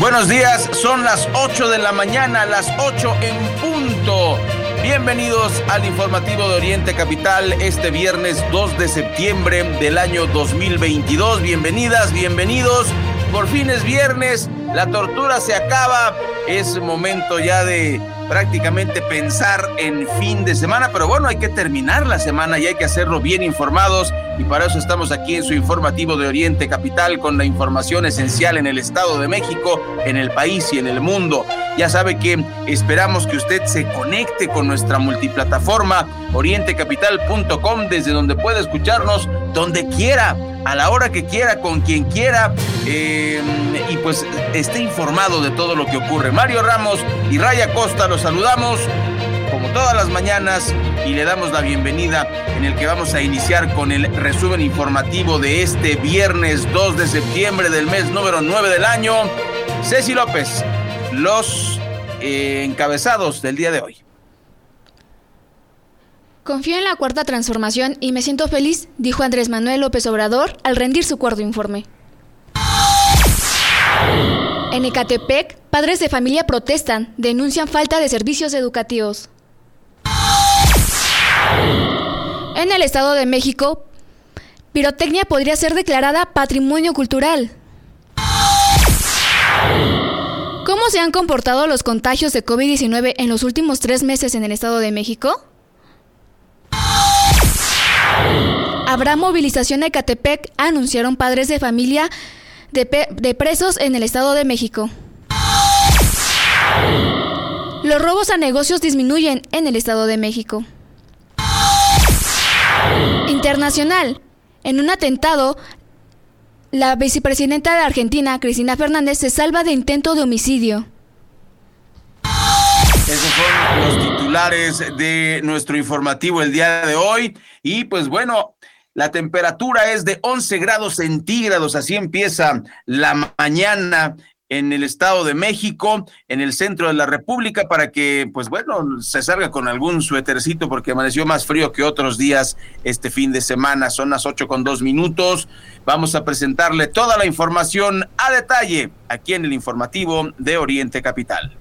Buenos días, son las 8 de la mañana, las 8 en punto. Bienvenidos al informativo de Oriente Capital este viernes 2 de septiembre del año 2022. Bienvenidas, bienvenidos. Por fin es viernes, la tortura se acaba. Es momento ya de prácticamente pensar en fin de semana, pero bueno, hay que terminar la semana y hay que hacerlo bien informados y para eso estamos aquí en su informativo de Oriente Capital con la información esencial en el Estado de México, en el país y en el mundo. Ya sabe que esperamos que usted se conecte con nuestra multiplataforma orientecapital.com desde donde pueda escucharnos donde quiera, a la hora que quiera, con quien quiera eh, y pues esté informado de todo lo que ocurre. Mario Ramos y Raya Costa los saludamos como todas las mañanas y le damos la bienvenida en el que vamos a iniciar con el resumen informativo de este viernes 2 de septiembre del mes número 9 del año. Ceci López, los eh, encabezados del día de hoy. Confío en la cuarta transformación y me siento feliz, dijo Andrés Manuel López Obrador al rendir su cuarto informe. En Ecatepec, padres de familia protestan, denuncian falta de servicios educativos. En el Estado de México, pirotecnia podría ser declarada patrimonio cultural. ¿Cómo se han comportado los contagios de COVID-19 en los últimos tres meses en el Estado de México? Habrá movilización de Catepec, anunciaron padres de familia de, presos en el Estado de México. Los robos a negocios disminuyen en el Estado de México. Internacional. En un atentado, la vicepresidenta de Argentina, Cristina Fernández, se salva de intento de homicidio. Esos son los titulares de nuestro informativo el día de hoy. Y pues bueno, la temperatura es de 11 grados centígrados, así empieza la mañana en el Estado de México, en el centro de la República, para que, pues bueno, se salga con algún suétercito porque amaneció más frío que otros días este fin de semana. Son las ocho con dos minutos. Vamos a presentarle toda la información a detalle aquí en el informativo de Oriente Capital.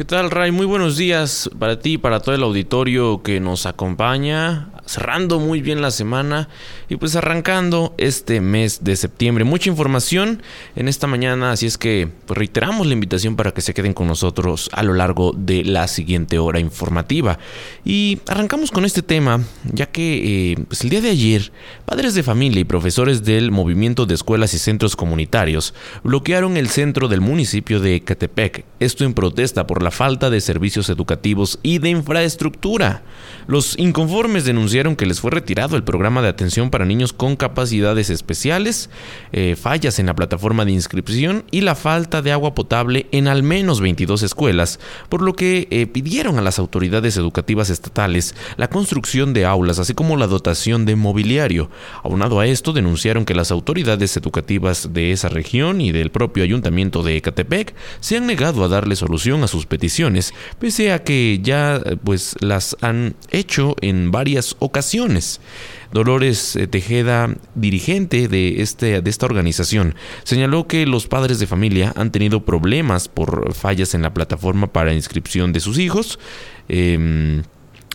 ¿Qué tal, Ray? Muy buenos días para ti y para todo el auditorio que nos acompaña cerrando muy bien la semana y pues arrancando este mes de septiembre. Mucha información en esta mañana, así es que pues reiteramos la invitación para que se queden con nosotros a lo largo de la siguiente hora informativa. Y arrancamos con este tema, ya que eh, pues el día de ayer, padres de familia y profesores del movimiento de escuelas y centros comunitarios bloquearon el centro del municipio de Ecatepec, esto en protesta por la falta de servicios educativos y de infraestructura. Los inconformes denunciaron que les fue retirado el programa de atención para niños con capacidades especiales, eh, fallas en la plataforma de inscripción y la falta de agua potable en al menos 22 escuelas, por lo que eh, pidieron a las autoridades educativas estatales la construcción de aulas, así como la dotación de mobiliario. Aunado a esto, denunciaron que las autoridades educativas de esa región y del propio ayuntamiento de Ecatepec se han negado a darle solución a sus peticiones, pese a que ya pues las han hecho en varias ocasiones ocasiones. Dolores eh, Tejeda, dirigente de, este, de esta organización, señaló que los padres de familia han tenido problemas por fallas en la plataforma para inscripción de sus hijos. Em,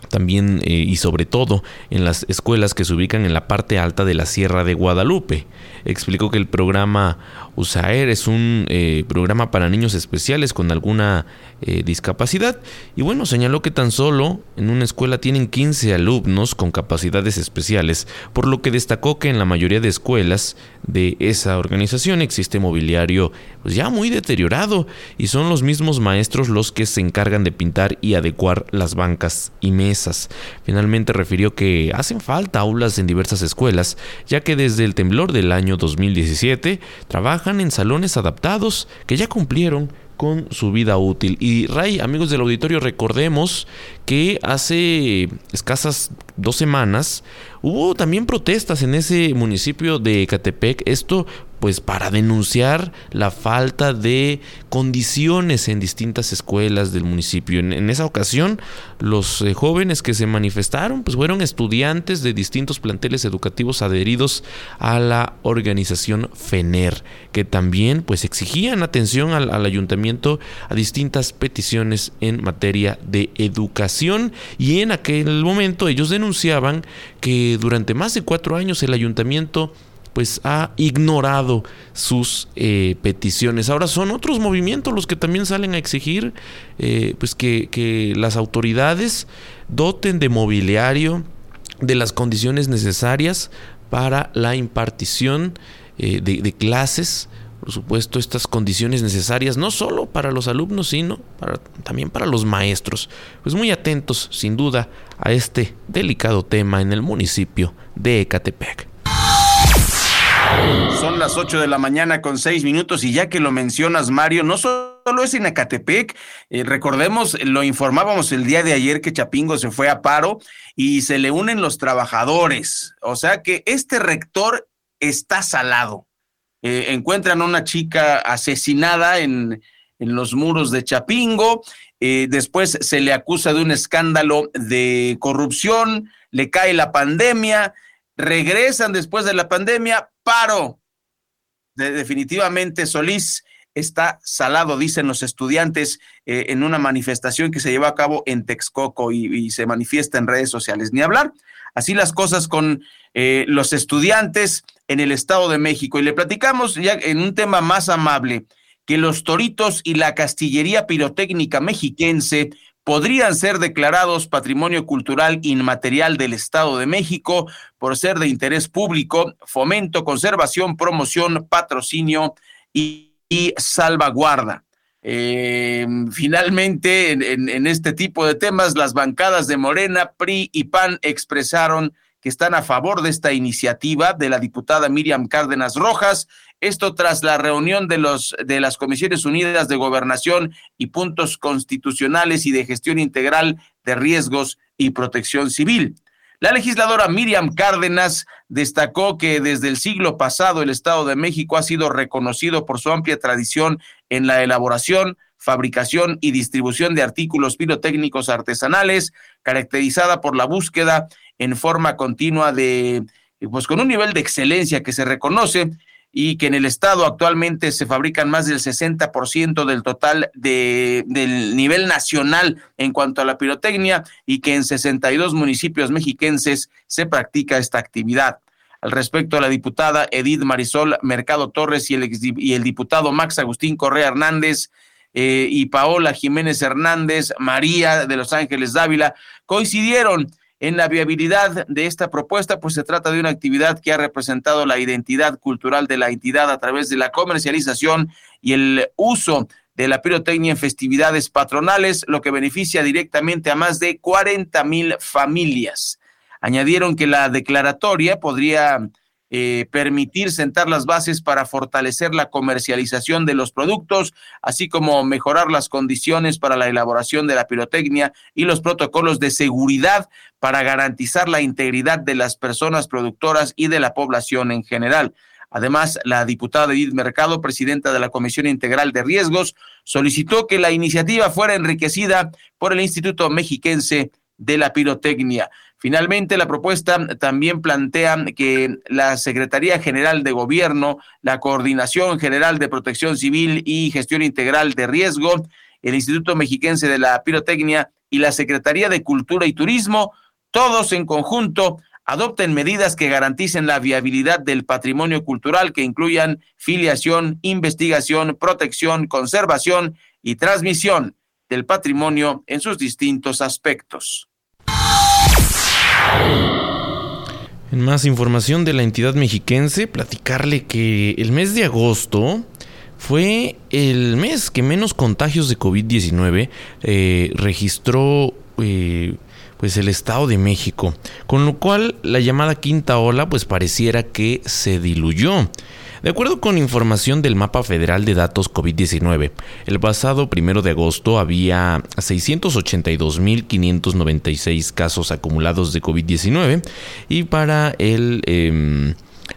también eh, y sobre todo en las escuelas que se ubican en la parte alta de la Sierra de Guadalupe. Explicó que el programa USAER es un eh, programa para niños especiales con alguna eh, discapacidad. Y bueno, señaló que tan solo en una escuela tienen 15 alumnos con capacidades especiales, por lo que destacó que en la mayoría de escuelas de esa organización existe mobiliario pues ya muy deteriorado y son los mismos maestros los que se encargan de pintar y adecuar las bancas y mesas. Finalmente refirió que hacen falta aulas en diversas escuelas, ya que desde el temblor del año 2017 trabajan en salones adaptados que ya cumplieron con su vida útil. Y Ray, amigos del auditorio, recordemos que hace escasas dos semanas hubo también protestas en ese municipio de Ecatepec. Esto pues para denunciar la falta de condiciones en distintas escuelas del municipio. En, esa ocasión, los eh, jóvenes que se manifestaron pues fueron estudiantes de distintos planteles educativos adheridos a la organización FENER, que también pues exigían atención al, al ayuntamiento a distintas peticiones en materia de educación y en aquel momento ellos denunciaban que durante más de cuatro años el ayuntamiento pues ha ignorado sus eh, peticiones. Ahora son otros movimientos los que también salen a exigir eh, pues que, las autoridades doten de mobiliario, de las condiciones necesarias para la impartición eh, de, clases, por supuesto, estas condiciones necesarias no solo para los alumnos, sino también para los maestros. Pues muy atentos, sin duda, a este delicado tema en el municipio de Ecatepec. Son las 8 de la mañana con 6 minutos y ya que lo mencionas, Mario, no solo es en Ecatepec, eh, recordemos, lo informábamos el día de ayer que Chapingo se fue a paro y se le unen los trabajadores. O sea que este rector está salado. Eh, encuentran a una chica asesinada en, en los muros de Chapingo, eh, después se le acusa de un escándalo de corrupción, le cae la pandemia, regresan después de la pandemia, paro. definitivamente Solís está salado, dicen los estudiantes, eh, en una manifestación que se llevó a cabo en Texcoco y, se manifiesta en redes sociales. Ni hablar. Así las cosas con los estudiantes en el Estado de México. Y le platicamos ya en un tema más amable, que los toritos y la castillería pirotécnica mexiquense podrían ser declarados Patrimonio Cultural Inmaterial del Estado de México por ser de interés público, fomento, conservación, promoción, patrocinio y, salvaguarda. Eh, finalmente, en, en este tipo de temas, las bancadas de Morena, PRI y PAN expresaron que están a favor de esta iniciativa de la diputada Miriam Cárdenas Rojas, esto tras la reunión de, los, de las Comisiones Unidas de Gobernación y Puntos Constitucionales y de Gestión Integral de Riesgos y Protección Civil. La legisladora Miriam Cárdenas destacó que desde el siglo pasado el Estado de México ha sido reconocido por su amplia tradición en la elaboración, fabricación y distribución de artículos pirotécnicos artesanales, caracterizada por la búsqueda en forma continua de, pues con un nivel de excelencia que se reconoce y que en el estado actualmente se fabrican más del 60% del total de, del nivel nacional en cuanto a la pirotecnia y que en 62 municipios mexiquenses se practica esta actividad. Al respecto, la diputada Edith Marisol Mercado Torres y el, y el diputado Max Agustín Correa Hernández eh, y Paola Jiménez Hernández, María de Los Ángeles Dávila, coincidieron en la viabilidad de esta propuesta, pues se trata de una actividad que ha representado la identidad cultural de la entidad a través de la comercialización y el uso de la pirotecnia en festividades patronales, lo que beneficia directamente a más de 40 mil familias. Añadieron que la declaratoria podría eh, permitir sentar las bases para fortalecer la comercialización de los productos, así como mejorar las condiciones para la elaboración de la pirotecnia y los protocolos de seguridad para garantizar la integridad de las personas productoras y de la población en general. Además, la diputada Edith Mercado, presidenta de la Comisión Integral de Riesgos, solicitó que la iniciativa fuera enriquecida por el Instituto Mexiquense de la Pirotecnia. Finalmente, la propuesta también plantea que la Secretaría General de Gobierno, la Coordinación General de Protección Civil y Gestión Integral de Riesgo, el Instituto Mexiquense de la Pirotecnia y la Secretaría de Cultura y Turismo, todos en conjunto, adopten medidas que garanticen la viabilidad del patrimonio cultural que incluyan filiación, investigación, protección, conservación y transmisión del patrimonio en sus distintos aspectos. En más información de la entidad mexiquense, platicarle que el mes de agosto fue el mes que menos contagios de COVID-19 eh, registró eh, pues el Estado de México, con lo cual la llamada quinta ola pues pareciera que se diluyó. De acuerdo con información del Mapa Federal de Datos COVID-19, el pasado primero de agosto había 682.596 casos acumulados de COVID-19 y para el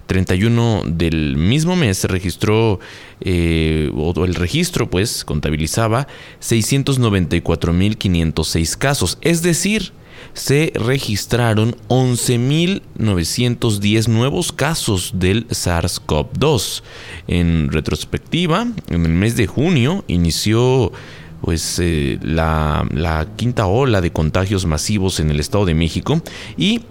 31 em, del mismo mes se registró, eh, o el registro pues contabilizaba 694.506 casos, es decir, se registraron 11.910 nuevos casos del SARS-CoV-2. En retrospectiva, en el mes de junio inició pues eh, la, quinta ola de contagios masivos en el Estado de México y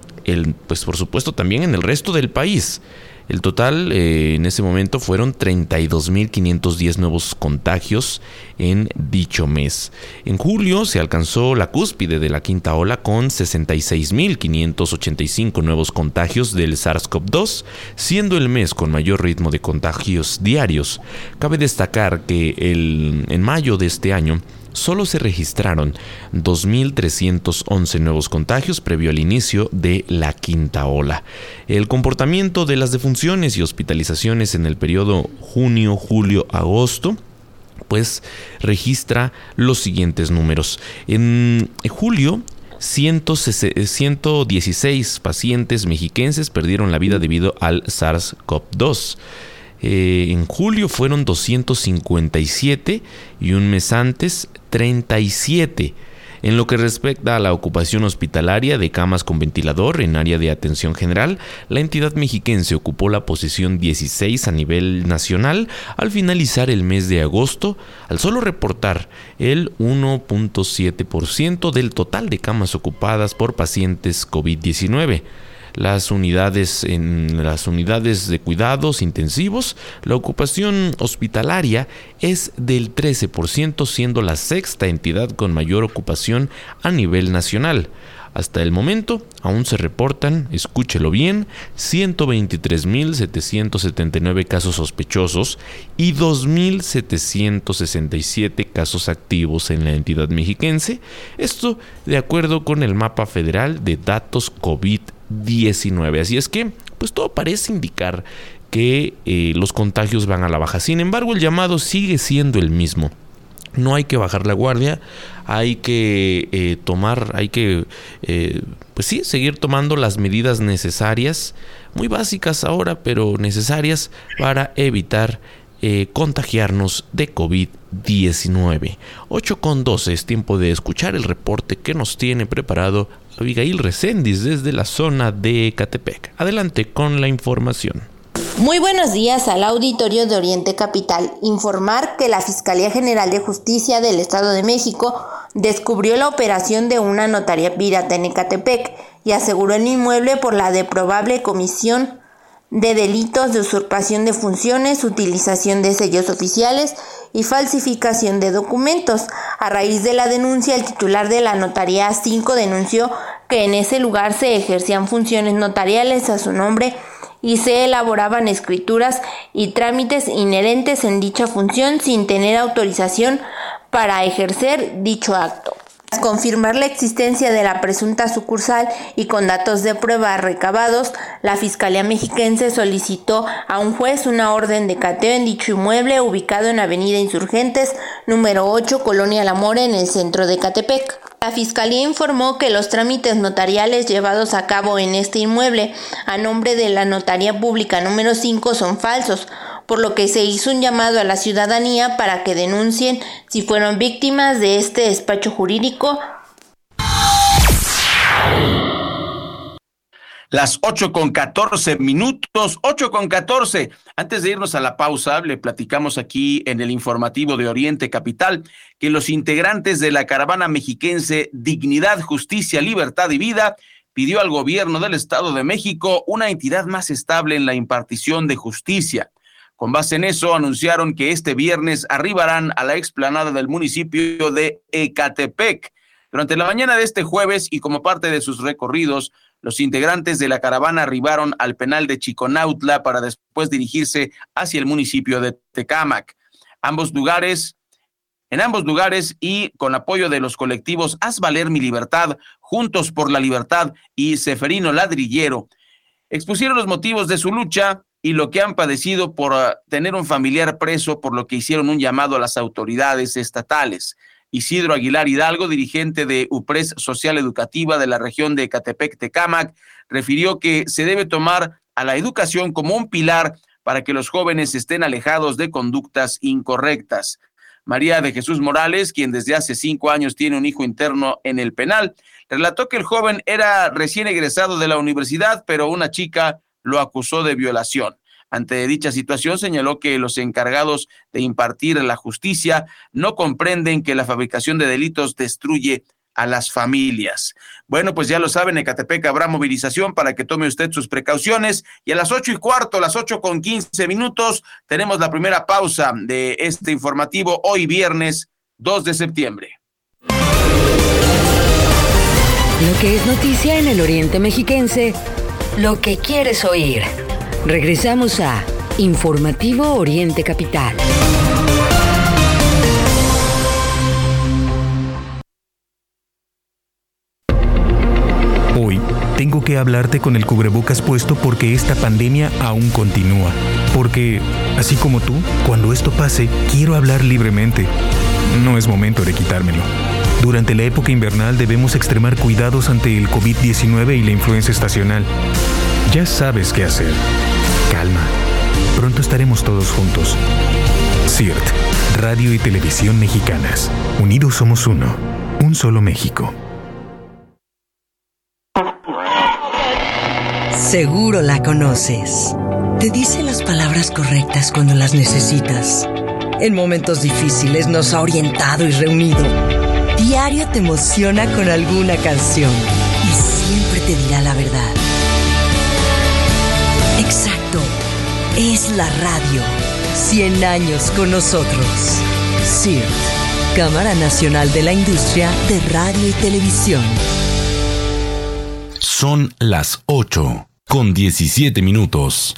pues por supuesto también en el resto del país. El total eh, en ese momento fueron 32.510 nuevos contagios en dicho mes. En julio se alcanzó la cúspide de la quinta ola con 66.585 nuevos contagios del SARS-CoV-2, siendo el mes con mayor ritmo de contagios diarios. Cabe destacar que el, en mayo de este año solo se registraron 2.311 nuevos contagios previo al inicio de la quinta ola. El comportamiento de las defunciones y hospitalizaciones en el periodo junio, julio, agosto pues registra los siguientes números. En julio 116 pacientes mexiquenses perdieron la vida debido al SARS-CoV-2. Eh, en julio fueron 257 y un mes antes 37. En lo que respecta a la ocupación hospitalaria de camas con ventilador en área de atención general, la entidad mexiquense ocupó la posición 16 a nivel nacional al finalizar el mes de agosto, al solo reportar el 1.7% del total de camas ocupadas por pacientes COVID-19 las unidades en las unidades de cuidados intensivos, la ocupación hospitalaria es del 13%, siendo la sexta entidad con mayor ocupación a nivel nacional. Hasta el momento aún se reportan, escúchelo bien, 123.779 casos sospechosos y 2.767 casos activos en la entidad mexiquense. Esto de acuerdo con el mapa federal de datos COVID-19. Así es que, pues todo parece indicar que eh, los contagios van a la baja. Sin embargo, el llamado sigue siendo el mismo no hay que bajar la guardia, hay que eh, tomar, hay que, eh, pues sí, seguir tomando las medidas necesarias, muy básicas ahora, pero necesarias para evitar contagiarnos de COVID-19. 8 con 12 es tiempo de escuchar el reporte que nos tiene preparado Abigail Recendis desde la zona de Catepec. Adelante con la información. Muy buenos días al auditorio de Oriente Capital. Informar que la Fiscalía General de Justicia del Estado de México descubrió la operación de una notaría pirata en Ecatepec y aseguró el inmueble por la de probable comisión de delitos de usurpación de funciones, utilización de sellos oficiales y falsificación de documentos. A raíz de la denuncia, el titular de la Notaría 5 denunció que en ese lugar se ejercían funciones notariales a su nombre y se elaboraban escrituras y trámites inherentes en dicha función sin tener autorización para ejercer dicho acto. Tras confirmar la existencia de la presunta sucursal y con datos de prueba recabados, la Fiscalía Mexiquense solicitó a un juez una orden de cateo en dicho inmueble ubicado en Avenida Insurgentes, número 8, Colonia La Mora, en el centro de Catepec. La Fiscalía informó que los trámites notariales llevados a cabo en este inmueble a nombre de la Notaría Pública número 5 son falsos, por lo que se hizo un llamado a la ciudadanía para que denuncien si fueron víctimas de este despacho jurídico. Las 8 con 14 minutos, 8 con 14. Antes de irnos a la pausa, le platicamos aquí en el informativo de Oriente Capital que los integrantes de la caravana mexiquense Dignidad, Justicia, Libertad y Vida pidió al gobierno del Estado de México una entidad más estable en la impartición de justicia. Con base en eso, anunciaron que este viernes arribarán a la explanada del municipio de Ecatepec. Durante la mañana de este jueves y como parte de sus recorridos, los integrantes de la caravana arribaron al penal de Chiconautla para después dirigirse hacia el municipio de Tecámac. Ambos lugares, en ambos lugares y con apoyo de los colectivos Haz Valer Mi Libertad, Juntos por la Libertad y Seferino Ladrillero, expusieron los motivos de su lucha y lo que han padecido por ah, tener un familiar preso, por lo que hicieron un llamado a las autoridades estatales. Isidro Aguilar Hidalgo, dirigente de UPRES Social Educativa de la región de Catepec-Tecámac, refirió que se debe tomar a la educación como un pilar para que los jóvenes estén alejados de conductas incorrectas. María de Jesús Morales, quien desde hace cinco años tiene un hijo interno en el penal, relató que el joven era recién egresado de la universidad, pero una chica lo acusó de violación. Ante dicha situación, señaló que los encargados de impartir la justicia no comprenden que la fabricación de delitos destruye a las familias. Bueno, pues ya lo saben, en Ecatepec habrá movilización para que tome usted sus precauciones. Y a las ocho y cuarto, las ocho con quince minutos, tenemos la primera pausa de este informativo hoy viernes 2 de septiembre. Lo que es noticia en el Oriente Mexiquense, lo que quieres oír. Regresamos a Informativo Oriente Capital. Hoy tengo que hablarte con el cubrebocas puesto porque esta pandemia aún continúa. Porque, así como tú, cuando esto pase, quiero hablar libremente. No es momento de quitármelo. Durante la época invernal debemos extremar cuidados ante el COVID-19 y la influenza estacional. Ya sabes qué hacer. Calma. Pronto estaremos todos juntos. CIRT, Radio y Televisión Mexicanas. Unidos somos uno. Un solo México. Seguro la conoces. Te dice las palabras correctas cuando las necesitas. En momentos difíciles nos ha orientado y reunido. Diario te emociona con alguna canción y siempre te dirá la verdad. Exacto. Es la radio. 100 años con nosotros. CIRT, Cámara Nacional de la Industria de Radio y Televisión. Son las 8 con 17 minutos.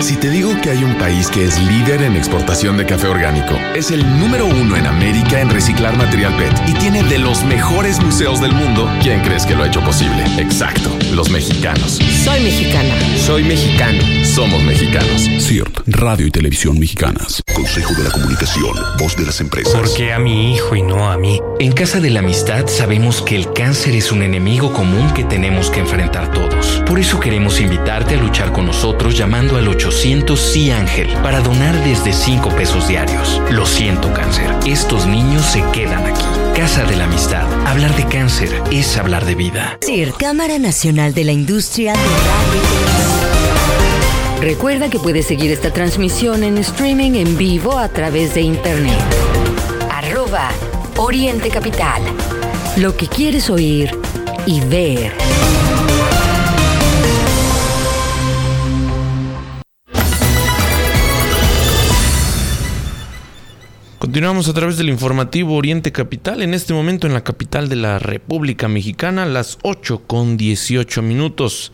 Si te digo que hay un país que es líder en exportación de café orgánico, es el número uno en América en reciclar material PET y tiene de los mejores museos del mundo, ¿quién crees que lo ha hecho posible? Exacto, los mexicanos. Soy mexicana. Soy mexicano. Somos mexicanos. CIRT, Radio y Televisión Mexicanas. Consejo de la Comunicación, voz de las empresas. ¿Por qué a mi hijo y no a mí? En Casa de la Amistad sabemos que el cáncer es un enemigo común que tenemos que enfrentar todos. Por eso queremos invitarte a luchar con nosotros llamando al 800 Sí Ángel para donar desde 5 pesos diarios. Lo siento, cáncer. Estos niños se quedan aquí. Casa de la Amistad. Hablar de cáncer es hablar de vida. CIRT, Cámara Nacional de la Industria de. Recuerda que puedes seguir esta transmisión en streaming en vivo a través de internet. Arroba Oriente Capital. Lo que quieres oír y ver. Continuamos a través del informativo Oriente Capital, en este momento en la capital de la República Mexicana, las 8 con 18 minutos.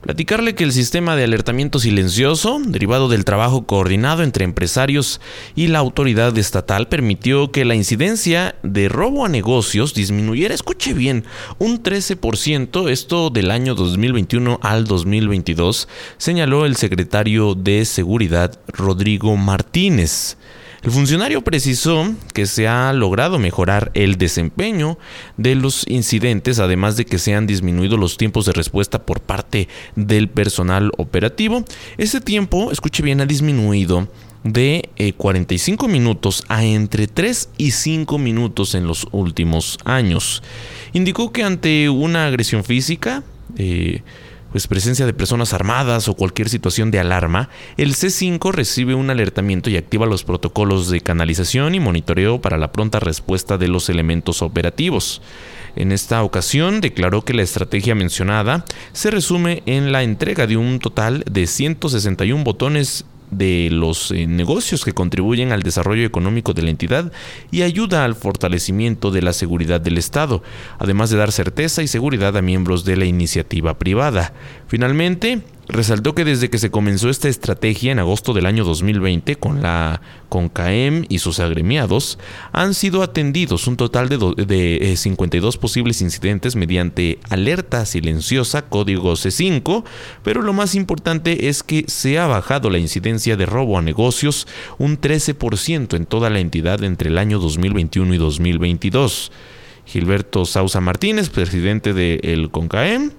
Platicarle que el sistema de alertamiento silencioso, derivado del trabajo coordinado entre empresarios y la autoridad estatal, permitió que la incidencia de robo a negocios disminuyera, escuche bien, un 13%, esto del año 2021 al 2022, señaló el secretario de Seguridad Rodrigo Martínez. El funcionario precisó que se ha logrado mejorar el desempeño de los incidentes, además de que se han disminuido los tiempos de respuesta por parte del personal operativo. Ese tiempo, escuche bien, ha disminuido de 45 minutos a entre 3 y 5 minutos en los últimos años. Indicó que ante una agresión física, eh, pues presencia de personas armadas o cualquier situación de alarma, el C5 recibe un alertamiento y activa los protocolos de canalización y monitoreo para la pronta respuesta de los elementos operativos. En esta ocasión declaró que la estrategia mencionada se resume en la entrega de un total de 161 botones de los eh, negocios que contribuyen al desarrollo económico de la entidad y ayuda al fortalecimiento de la seguridad del Estado, además de dar certeza y seguridad a miembros de la iniciativa privada. Finalmente, resaltó que desde que se comenzó esta estrategia en agosto del año 2020 con la CONCAEM y sus agremiados, han sido atendidos un total de, 52 eh, posibles incidentes mediante alerta silenciosa código C5, pero lo más importante es que se ha bajado la incidencia de robo a negocios un 13% en toda la entidad entre el año 2021 y 2022. Gilberto Sausa Martínez, presidente del CONCAEM,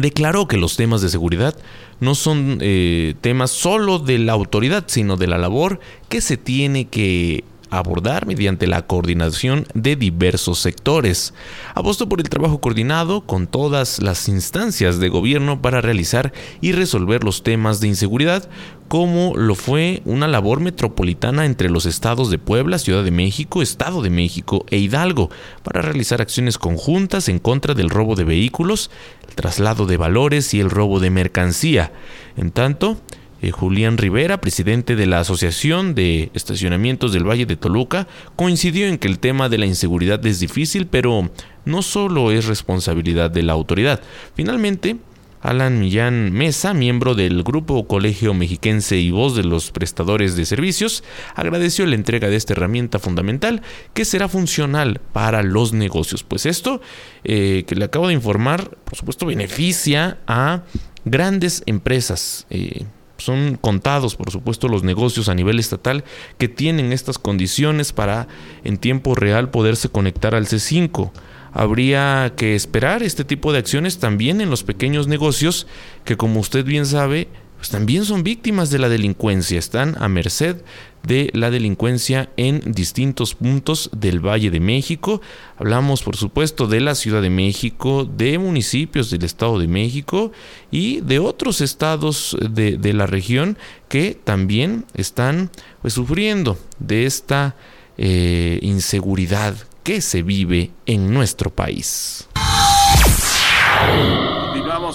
declaró que los temas de seguridad no son eh, temas solo de la autoridad, sino de la labor que se tiene que abordar mediante la coordinación de diversos sectores. Apostó por el trabajo coordinado con todas las instancias de gobierno para realizar y resolver los temas de inseguridad, como lo fue una labor metropolitana entre los estados de Puebla, Ciudad de México, Estado de México e Hidalgo, para realizar acciones conjuntas en contra del robo de vehículos, el traslado de valores y el robo de mercancía. En tanto, eh, Julián Rivera, presidente de la Asociación de Estacionamientos del Valle de Toluca, coincidió en que el tema de la inseguridad es difícil, pero no solo es responsabilidad de la autoridad. Finalmente, Alan Millán Mesa, miembro del Grupo Colegio Mexiquense y voz de los prestadores de servicios, agradeció la entrega de esta herramienta fundamental que será funcional para los negocios. Pues esto eh, que le acabo de informar, por supuesto, beneficia a grandes empresas. Eh, son contados, por supuesto, los negocios a nivel estatal que tienen estas condiciones para en tiempo real poderse conectar al C5. Habría que esperar este tipo de acciones también en los pequeños negocios que, como usted bien sabe, pues también son víctimas de la delincuencia, están a merced de la delincuencia en distintos puntos del Valle de México. Hablamos, por supuesto, de la Ciudad de México, de municipios del Estado de México y de otros estados de, la región que también están pues, sufriendo de esta eh, inseguridad que se vive en nuestro país.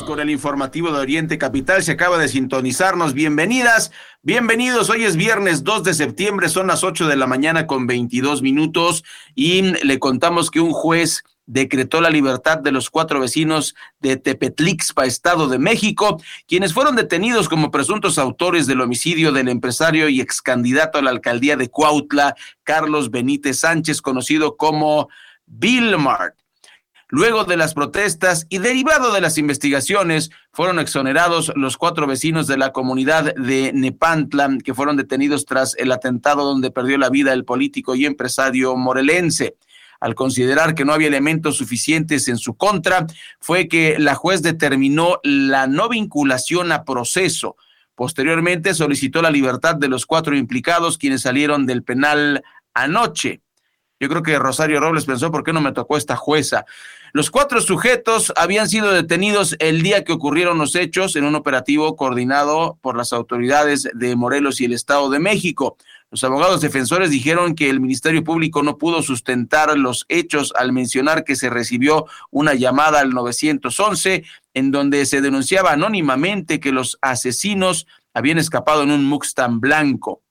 Con el informativo de Oriente Capital. Se acaba de sintonizarnos. Bienvenidas, bienvenidos. Hoy es viernes 2 de septiembre, son las 8 de la mañana con 22 minutos y le contamos que un juez decretó la libertad de los cuatro vecinos de Tepetlixpa, Estado de México, quienes fueron detenidos como presuntos autores del homicidio del empresario y ex candidato a la alcaldía de Cuautla, Carlos Benítez Sánchez, conocido como Bill Mart. Luego de las protestas y derivado de las investigaciones, fueron exonerados los cuatro vecinos de la comunidad de Nepantla que fueron detenidos tras el atentado donde perdió la vida el político y empresario morelense al considerar que no había elementos suficientes en su contra, fue que la juez determinó la no vinculación a proceso. Posteriormente solicitó la libertad de los cuatro implicados quienes salieron del penal anoche. Yo creo que Rosario Robles pensó, ¿por qué no me tocó esta jueza? Los cuatro sujetos habían sido detenidos el día que ocurrieron los hechos en un operativo coordinado por las autoridades de Morelos y el Estado de México. Los abogados defensores dijeron que el Ministerio Público no pudo sustentar los hechos al mencionar que se recibió una llamada al 911 en donde se denunciaba anónimamente que los asesinos habían escapado en un Mustang blanco.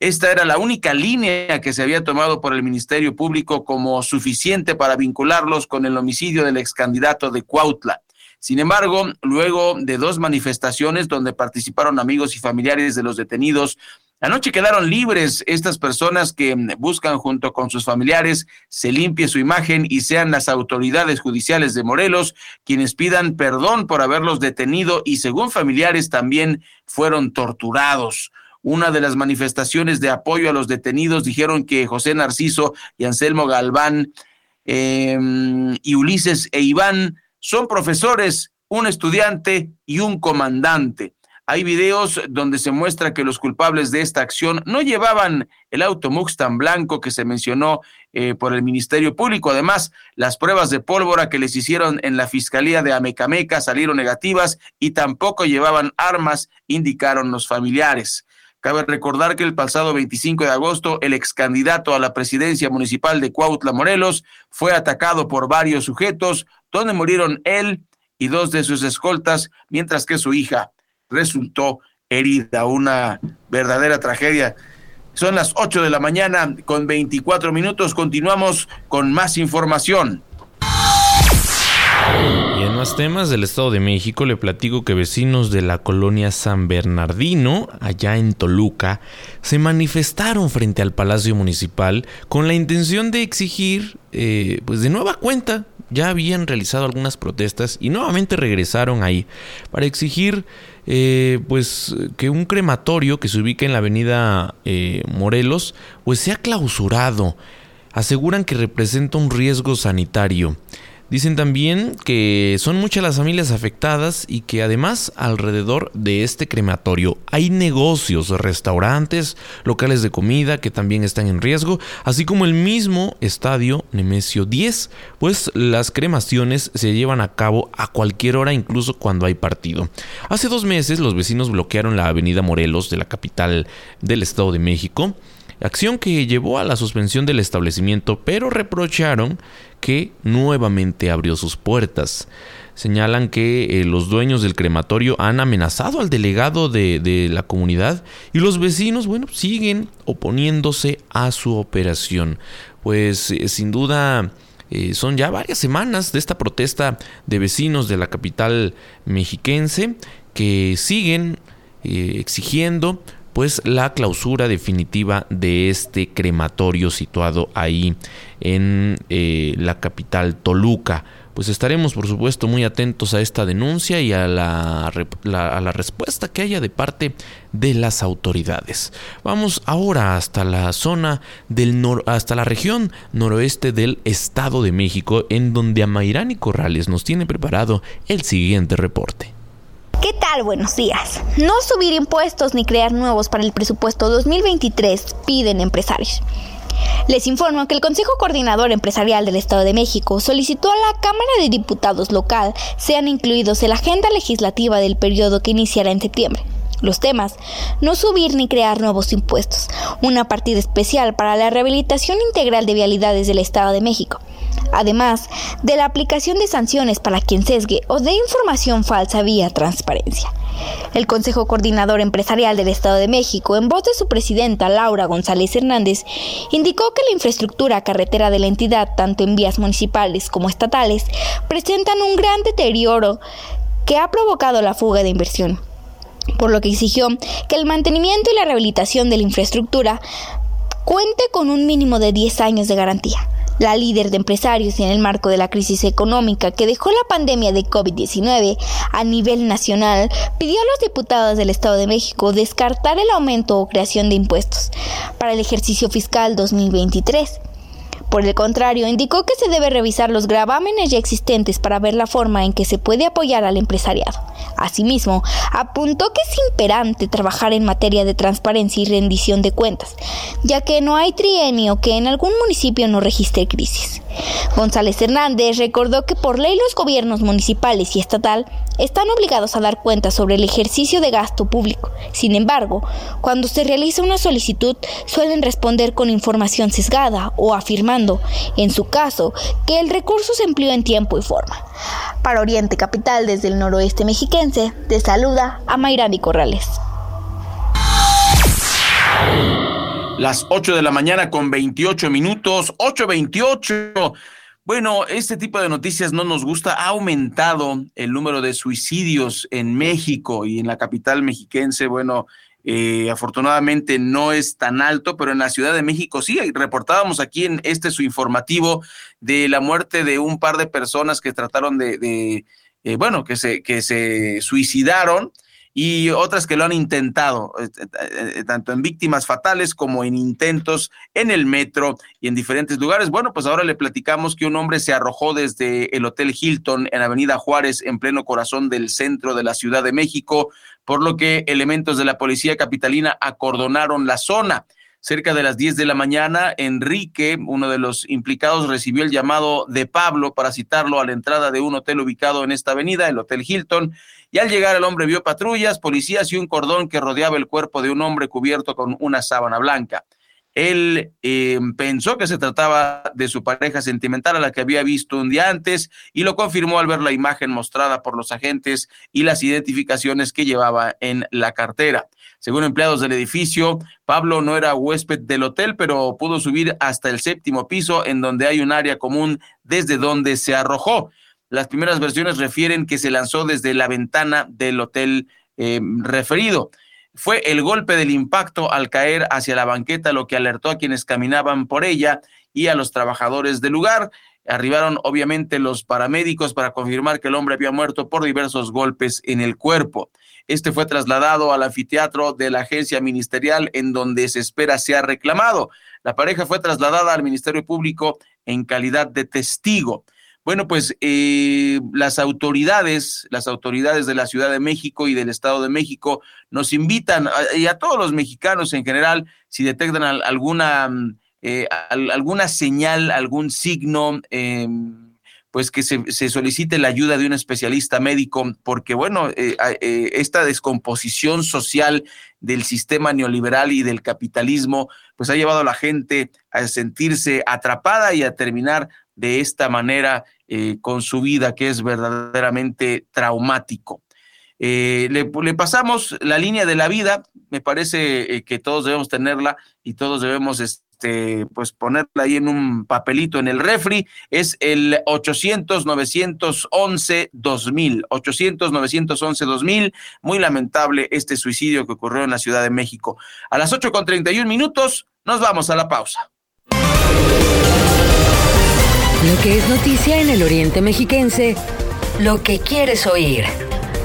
Esta era la única línea que se había tomado por el Ministerio Público como suficiente para vincularlos con el homicidio del ex candidato de Cuautla. Sin embargo, luego de dos manifestaciones donde participaron amigos y familiares de los detenidos, anoche quedaron libres estas personas que buscan junto con sus familiares se limpie su imagen y sean las autoridades judiciales de Morelos quienes pidan perdón por haberlos detenido y según familiares también fueron torturados una de las manifestaciones de apoyo a los detenidos dijeron que José Narciso y Anselmo Galván em, y Ulises e Iván son profesores, un estudiante y un comandante. Hay videos donde se muestra que los culpables de esta acción no llevaban el auto Mustang blanco que se mencionó eh, por el Ministerio Público. Además, las pruebas de pólvora que les hicieron en la Fiscalía de Amecameca salieron negativas y tampoco llevaban armas, indicaron los familiares. Cabe recordar que el pasado 25 de agosto el ex candidato a la presidencia municipal de Cuautla, Morelos, fue atacado por varios sujetos, donde murieron él y dos de sus escoltas, mientras que su hija resultó herida. Una verdadera tragedia. Son las 8 de la mañana con 24 minutos. Continuamos con más información más temas del Estado de México, le platico que vecinos de la colonia San Bernardino, allá en Toluca, se manifestaron frente al Palacio Municipal con la intención de exigir, eh, pues de nueva cuenta, ya habían realizado algunas protestas y nuevamente regresaron ahí para exigir eh, pues que un crematorio que se ubica en la avenida eh, Morelos pues sea clausurado. Aseguran que representa un riesgo sanitario. Dicen también que son muchas las familias afectadas y que además alrededor de este crematorio hay negocios, restaurantes, locales de comida que también están en riesgo, así como el mismo estadio Nemesio 10, pues las cremaciones se llevan a cabo a cualquier hora, incluso cuando hay partido. Hace dos meses los vecinos bloquearon la avenida Morelos de la capital del Estado de México acción que llevó a la suspensión del establecimiento, pero reprocharon que nuevamente abrió sus puertas. Señalan que eh, los dueños del crematorio han amenazado al delegado de, la comunidad y los vecinos, bueno, siguen oponiéndose a su operación. Pues eh, sin duda... Eh, son ya varias semanas de esta protesta de vecinos de la capital mexiquense que siguen exigiendo pues la clausura definitiva de este crematorio situado ahí en eh, la capital Toluca. Pues estaremos por supuesto muy atentos a esta denuncia y a la, respuesta que haya de parte de las autoridades. Vamos ahora hasta la zona del hasta la región noroeste del Estado de México en donde Amairani Corrales nos tiene preparado el siguiente reporte. ¿Qué tal? Buenos días. No subir impuestos ni crear nuevos para el presupuesto 2023 piden empresarios. Les informo que el Consejo Coordinador Empresarial del Estado de México solicitó a la Cámara de Diputados local sean incluidos en la agenda legislativa del periodo que iniciará en septiembre. Los temas, no subir ni crear nuevos impuestos, una partida especial para la rehabilitación integral de vialidades del Estado de México, además de la aplicación de sanciones para quien sesgue o dé información falsa vía transparencia. El Consejo Coordinador Empresarial del Estado de México, en voz de su presidenta Laura González Hernández, indicó que la infraestructura carretera de la entidad, tanto en vías municipales como estatales, presentan un gran deterioro que ha provocado la fuga de inversión por lo que exigió que el mantenimiento y la rehabilitación de la infraestructura cuente con un mínimo de 10 años de garantía. La líder de empresarios en el marco de la crisis económica que dejó la pandemia de COVID-19 a nivel nacional pidió a los diputados del Estado de México descartar el aumento o creación de impuestos para el ejercicio fiscal 2023 por el contrario, indicó que se debe revisar los gravámenes ya existentes para ver la forma en que se puede apoyar al empresariado. Asimismo, apuntó que es imperante trabajar en materia de transparencia y rendición de cuentas, ya que no hay trienio que en algún municipio no registre crisis. González Hernández recordó que por ley los gobiernos municipales y estatal están obligados a dar cuenta sobre el ejercicio de gasto público. Sin embargo, cuando se realiza una solicitud suelen responder con información sesgada o en su caso, que el recurso se empleó en tiempo y forma. Para Oriente Capital desde el noroeste mexiquense, te saluda a Mayrani Corrales. Las 8 de la mañana con 28 minutos, 8.28. Bueno, este tipo de noticias no nos gusta. Ha aumentado el número de suicidios en México y en la capital mexiquense. Bueno, eh, afortunadamente no es tan alto, pero en la Ciudad de México sí. Reportábamos aquí en este su informativo de la muerte de un par de personas que trataron de, eh, bueno, que se, que se suicidaron y otras que lo han intentado, eh, eh, eh, tanto en víctimas fatales como en intentos en el metro y en diferentes lugares. Bueno, pues ahora le platicamos que un hombre se arrojó desde el Hotel Hilton en Avenida Juárez, en pleno corazón del centro de la Ciudad de México, por lo que elementos de la policía capitalina acordonaron la zona. Cerca de las 10 de la mañana, Enrique, uno de los implicados, recibió el llamado de Pablo para citarlo a la entrada de un hotel ubicado en esta avenida, el Hotel Hilton, y al llegar el hombre vio patrullas, policías y un cordón que rodeaba el cuerpo de un hombre cubierto con una sábana blanca. Él eh, pensó que se trataba de su pareja sentimental a la que había visto un día antes y lo confirmó al ver la imagen mostrada por los agentes y las identificaciones que llevaba en la cartera. Según empleados del edificio, Pablo no era huésped del hotel, pero pudo subir hasta el séptimo piso en donde hay un área común desde donde se arrojó. Las primeras versiones refieren que se lanzó desde la ventana del hotel eh, referido. Fue el golpe del impacto al caer hacia la banqueta lo que alertó a quienes caminaban por ella y a los trabajadores del lugar. Arribaron obviamente los paramédicos para confirmar que el hombre había muerto por diversos golpes en el cuerpo. Este fue trasladado al anfiteatro de la agencia ministerial en donde se espera sea reclamado. La pareja fue trasladada al Ministerio Público en calidad de testigo. Bueno, pues eh, las autoridades, las autoridades de la Ciudad de México y del Estado de México nos invitan, y a todos los mexicanos en general, si detectan alguna mm, eh, alguna señal, algún signo, eh, pues que se, solicite la ayuda de un especialista médico, porque bueno, eh, esta descomposición social del sistema neoliberal y del capitalismo, pues ha llevado a la gente a sentirse atrapada y a terminar de esta manera con su vida, que es verdaderamente traumático. le, le, pasamos la línea de la vida, me parece que todos debemos tenerla y todos debemos este, pues ponerla ahí en un papelito en el refri, es el 800 911 2000, 800 911 2000, muy lamentable este suicidio que ocurrió en la Ciudad de México. A las 8 con 31 minutos, nos vamos a la pausa. Lo que es noticia en el Oriente Mexiquense, lo que quieres oír.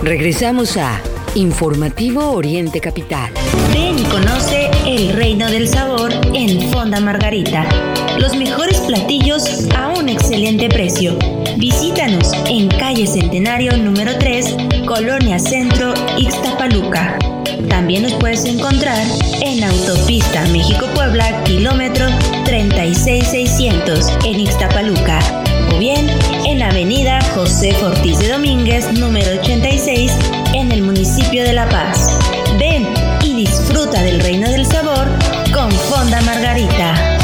Regresamos a Informativo Oriente Capital. Ven y conoce el reino del sabor en Fonda Margarita. Los mejores platillos a un excelente precio. Visítanos en calle Centenario número 3, Colonia Centro, Ixtapaluca. También nos puedes encontrar en Autopista México-Puebla, kilómetro 36600, en Ixtapaluca. O bien en Avenida José Fortís de Domínguez, número 86, en el municipio de La Paz. Ven y disfruta del reino del sabor con Fonda Margarita.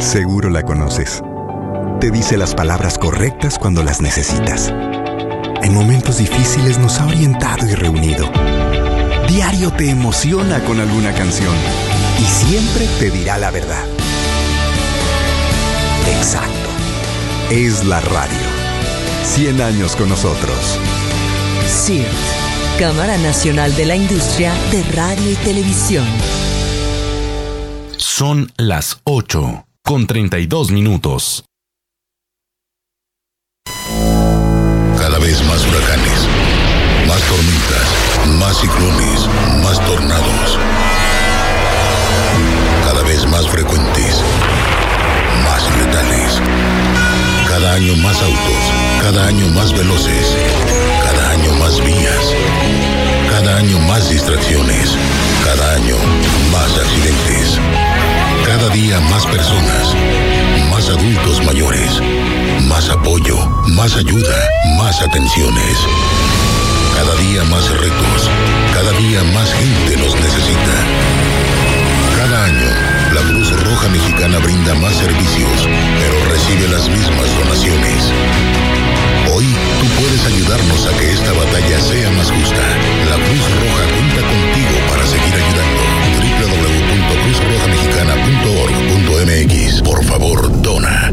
Seguro la conoces. Te dice las palabras correctas cuando las necesitas. En momentos difíciles nos ha orientado y reunido. Diario te emociona con alguna canción y siempre te dirá la verdad. Exacto. Es la radio. 100 años con nosotros. CIRT, Cámara Nacional de la Industria de Radio y Televisión. Son las 8 con 32 minutos. Cada vez más huracanes, más tormentas, más ciclones, más tornados. Cada vez más frecuentes, más letales. Cada año más autos, cada año más veloces, cada año más vías, cada año más distracciones, cada año más accidentes. Cada día más personas, más adultos mayores, más apoyo, más ayuda, más atenciones. Cada día más retos, cada día más gente los necesita. Cada año la Cruz Roja Mexicana brinda más servicios, pero recibe las mismas donaciones. Hoy tú puedes ayudarnos a que esta batalla sea más justa. La Cruz Roja cuenta contigo para seguir ayudando. www.cruzrojamexicana.org.mx Por favor, dona.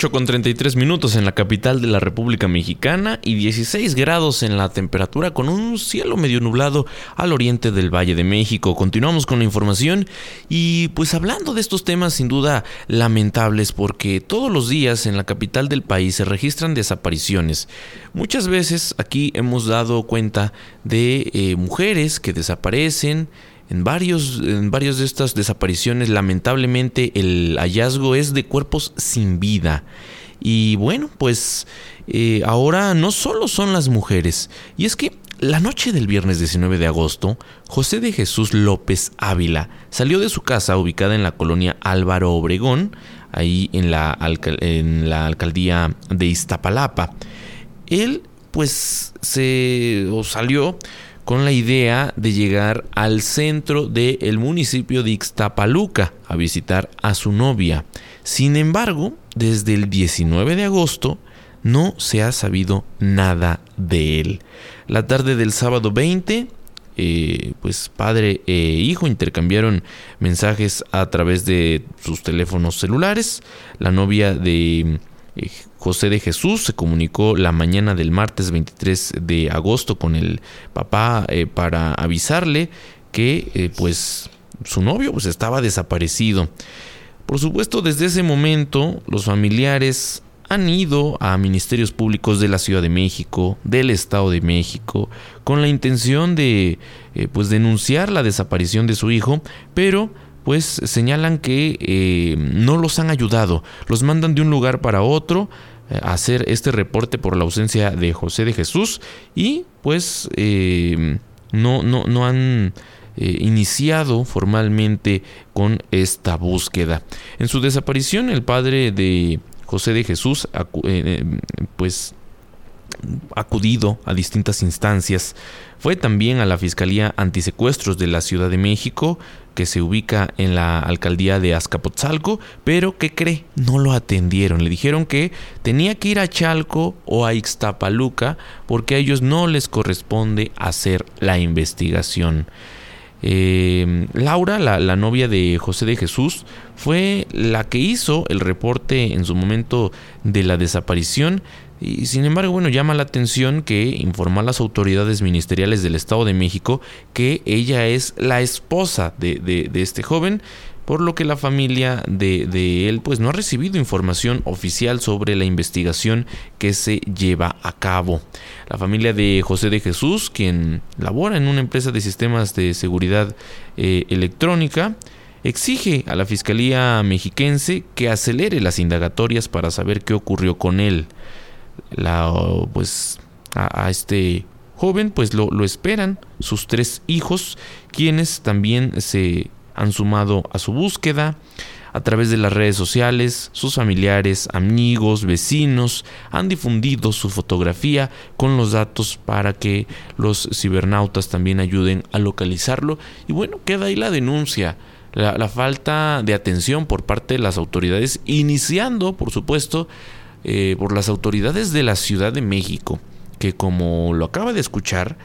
8 con 33 minutos en la capital de la República Mexicana y 16 grados en la temperatura con un cielo medio nublado al oriente del Valle de México. Continuamos con la información y pues hablando de estos temas sin duda lamentables porque todos los días en la capital del país se registran desapariciones. Muchas veces aquí hemos dado cuenta de eh, mujeres que desaparecen, en varios, en varios de estas desapariciones, lamentablemente, el hallazgo es de cuerpos sin vida. Y bueno, pues eh, ahora no solo son las mujeres. Y es que la noche del viernes 19 de agosto, José de Jesús López Ávila salió de su casa ubicada en la colonia Álvaro Obregón ahí en la, en la alcaldía de Iztapalapa. Él pues se salió con la idea de llegar al centro del municipio de Ixtapaluca a visitar a su novia. Sin embargo, desde el 19 de agosto no se ha sabido nada de él. La tarde del sábado 20, eh, pues padre e hijo intercambiaron mensajes a través de sus teléfonos celulares. La novia de José de Jesús se comunicó la mañana del martes 23 de agosto con el papá eh, para avisarle que pues su novio pues estaba desaparecido. Por supuesto, desde ese momento los familiares han ido a ministerios públicos de la Ciudad de México, del Estado de México, con la intención de eh, pues denunciar la desaparición de su hijo, pero pues señalan que eh, no los han ayudado, los mandan de un lugar para otro eh, a hacer este reporte por la ausencia de José de Jesús y pues no, no, no han iniciado formalmente con esta búsqueda. En su desaparición, el padre de José de Jesús, eh, eh, pues acudido a distintas instancias. Fue también a la Fiscalía Antisecuestros de la Ciudad de México, que se ubica en la alcaldía de Azcapotzalco, pero que cree, no lo atendieron. Le dijeron que tenía que ir a Chalco o a Ixtapaluca porque a ellos no les corresponde hacer la investigación. Eh, Laura, la, novia de José de Jesús, fue la que hizo el reporte en su momento de la desaparición. Y sin embargo, bueno, llama la atención que informó a las autoridades ministeriales del Estado de México que ella es la esposa de este joven por lo que la familia de, él pues no ha recibido información oficial sobre la investigación que se lleva a cabo. La familia de José de Jesús, quien labora en una empresa de sistemas de seguridad eh, electrónica, exige a la Fiscalía mexiquense que acelere las indagatorias para saber qué ocurrió con él. La, pues a, este joven pues lo, lo esperan sus tres hijos, quienes también se han sumado a su búsqueda a través de las redes sociales, sus familiares, amigos, vecinos han difundido su fotografía con los datos para que los cibernautas también ayuden a localizarlo. Y bueno, queda ahí la denuncia, la, falta de atención por parte de las autoridades, iniciando, por supuesto, eh, por las autoridades de la Ciudad de México, que como lo acaba de escuchar,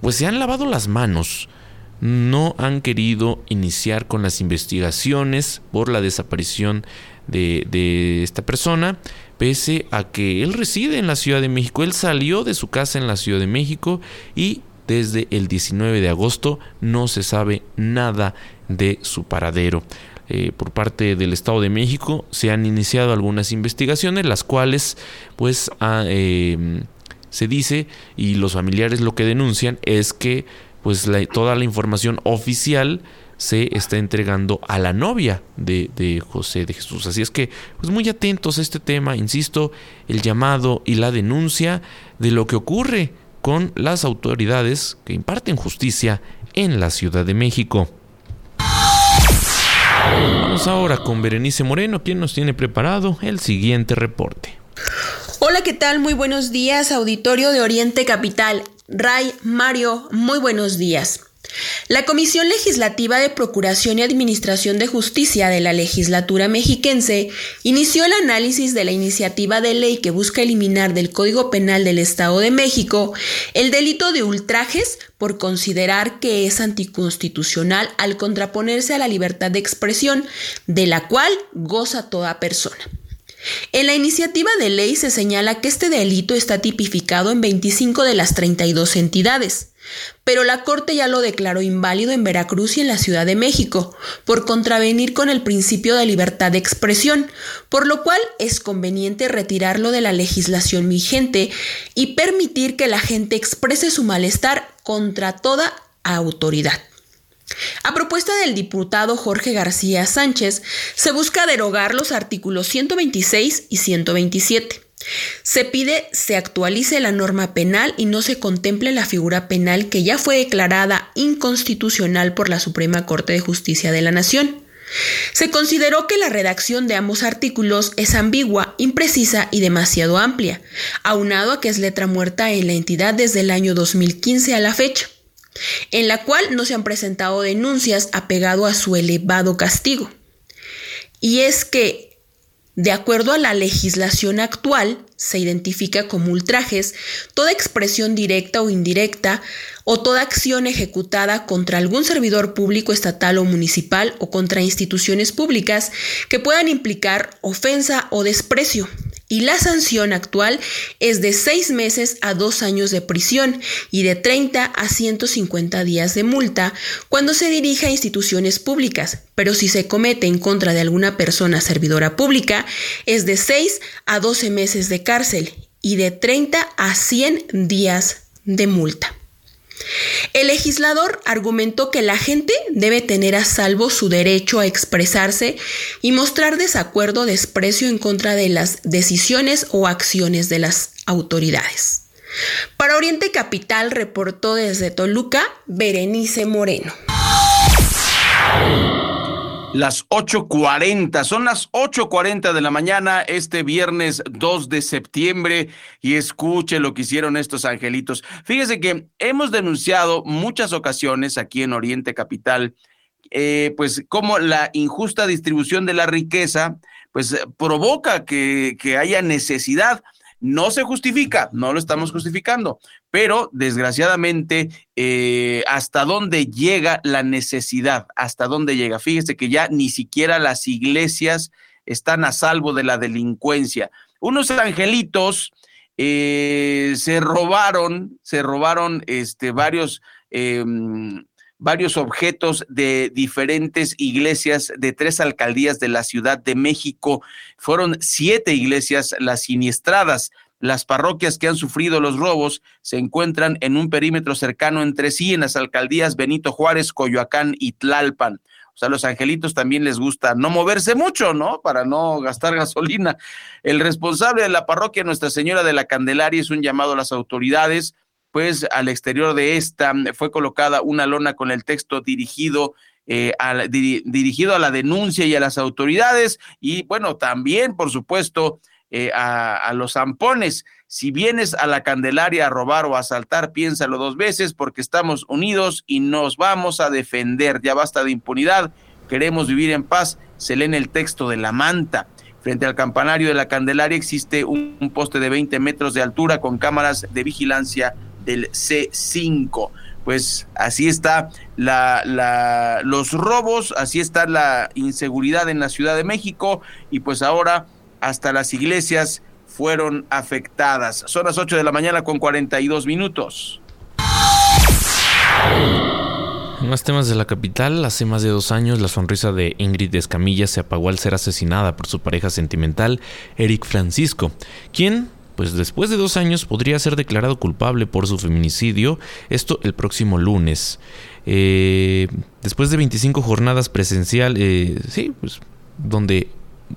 pues se han lavado las manos no han querido iniciar con las investigaciones por la desaparición de, esta persona, pese a que él reside en la Ciudad de México. Él salió de su casa en la Ciudad de México y desde el 19 de agosto no se sabe nada de su paradero. Eh, por parte del Estado de México se han iniciado algunas investigaciones, las cuales pues em, se dice y los familiares lo que denuncian es que pues toda la información oficial se está entregando a la novia de, de, José de Jesús. Así es que, pues muy atentos a este tema, insisto, el llamado y la denuncia de lo que ocurre con las autoridades que imparten justicia en la Ciudad de México. Vamos ahora con Berenice Moreno, quien nos tiene preparado el siguiente reporte. Hola, ¿qué tal? Muy buenos días, auditorio de Oriente Capital. Ray, Mario, muy buenos días. La Comisión Legislativa de Procuración y Administración de Justicia de la legislatura mexiquense inició el análisis de la iniciativa de ley que busca eliminar del Código Penal del Estado de México el delito de ultrajes por considerar que es anticonstitucional al contraponerse a la libertad de expresión, de la cual goza toda persona. En la iniciativa de ley se señala que este delito está tipificado en 25 de las 32 entidades, pero la Corte ya lo declaró inválido en Veracruz y en la Ciudad de México, por contravenir con el principio de libertad de expresión, por lo cual es conveniente retirarlo de la legislación vigente y permitir que la gente exprese su malestar contra toda autoridad. A propuesta del diputado Jorge García Sánchez, se busca derogar los artículos 126 y 127. Se pide se actualice la norma penal y no se contemple la figura penal que ya fue declarada inconstitucional por la Suprema Corte de Justicia de la Nación. Se consideró que la redacción de ambos artículos es ambigua, imprecisa y demasiado amplia, aunado a que es letra muerta en la entidad desde el año 2015 a la fecha, en la cual no se han presentado denuncias apegado a su elevado castigo. Y es que de acuerdo a la legislación actual, se identifica como ultrajes toda expresión directa o indirecta o toda acción ejecutada contra algún servidor público estatal o municipal o contra instituciones públicas que puedan implicar ofensa o desprecio, y la sanción actual es de seis meses a dos años de prisión y de 30 a 150 días de multa cuando se dirige a instituciones públicas, pero si se comete en contra de alguna persona servidora pública es de 6 a 12 meses de cárcel y de 30 a 100 días de multa. El legislador argumentó que la gente debe tener a salvo su derecho a expresarse y mostrar desacuerdo o desprecio en contra de las decisiones o acciones de las autoridades. Para Oriente Capital reportó desde Toluca Berenice Moreno. Las 8.40, son las 8.40 de la mañana este viernes 2 de septiembre y escuche lo que hicieron estos angelitos. Fíjese que hemos denunciado muchas ocasiones aquí en Oriente Capital, eh, pues como la injusta distribución de la riqueza, pues provoca que, que haya necesidad. No se justifica, no lo estamos justificando, pero desgraciadamente, eh, ¿hasta dónde llega la necesidad? ¿Hasta dónde llega? Fíjese que ya ni siquiera las iglesias están a salvo de la delincuencia. Unos angelitos eh, se robaron, se robaron este, varios, em, varios objetos de diferentes iglesias de tres alcaldías de la Ciudad de México. Fueron siete iglesias las siniestradas. Las parroquias que han sufrido los robos se encuentran en un perímetro cercano entre sí en las alcaldías Benito Juárez, Coyoacán y Tlalpan. O sea, a los angelitos también les gusta no moverse mucho, ¿no? Para no gastar gasolina. El responsable de la parroquia Nuestra Señora de la Candelaria es un llamado a las autoridades, pues al exterior de esta fue colocada una lona con el texto dirigido eh, dirigido a la denuncia y a las autoridades y bueno, también, por supuesto, eh, a, los zampones. Si vienes a la Candelaria a robar o a asaltar, piénsalo dos veces porque estamos unidos y nos vamos a defender. Ya basta de impunidad. Queremos vivir en paz. Se lee en el texto de la manta. Frente al campanario de la Candelaria existe un, poste de 20 metros de altura con cámaras de vigilancia del C5 pues así está la, los robos, así está la inseguridad en la Ciudad de México y pues ahora hasta las iglesias fueron afectadas. Son las 8 de la mañana con 42 minutos. Más temas de la capital, hace más de dos años la sonrisa de Ingrid Escamilla se apagó al ser asesinada por su pareja sentimental, Eric Francisco, quien, pues después de dos años, podría ser declarado culpable por su feminicidio, esto el próximo lunes. Eh, después de 25 jornadas presenciales, eh, sí, pues donde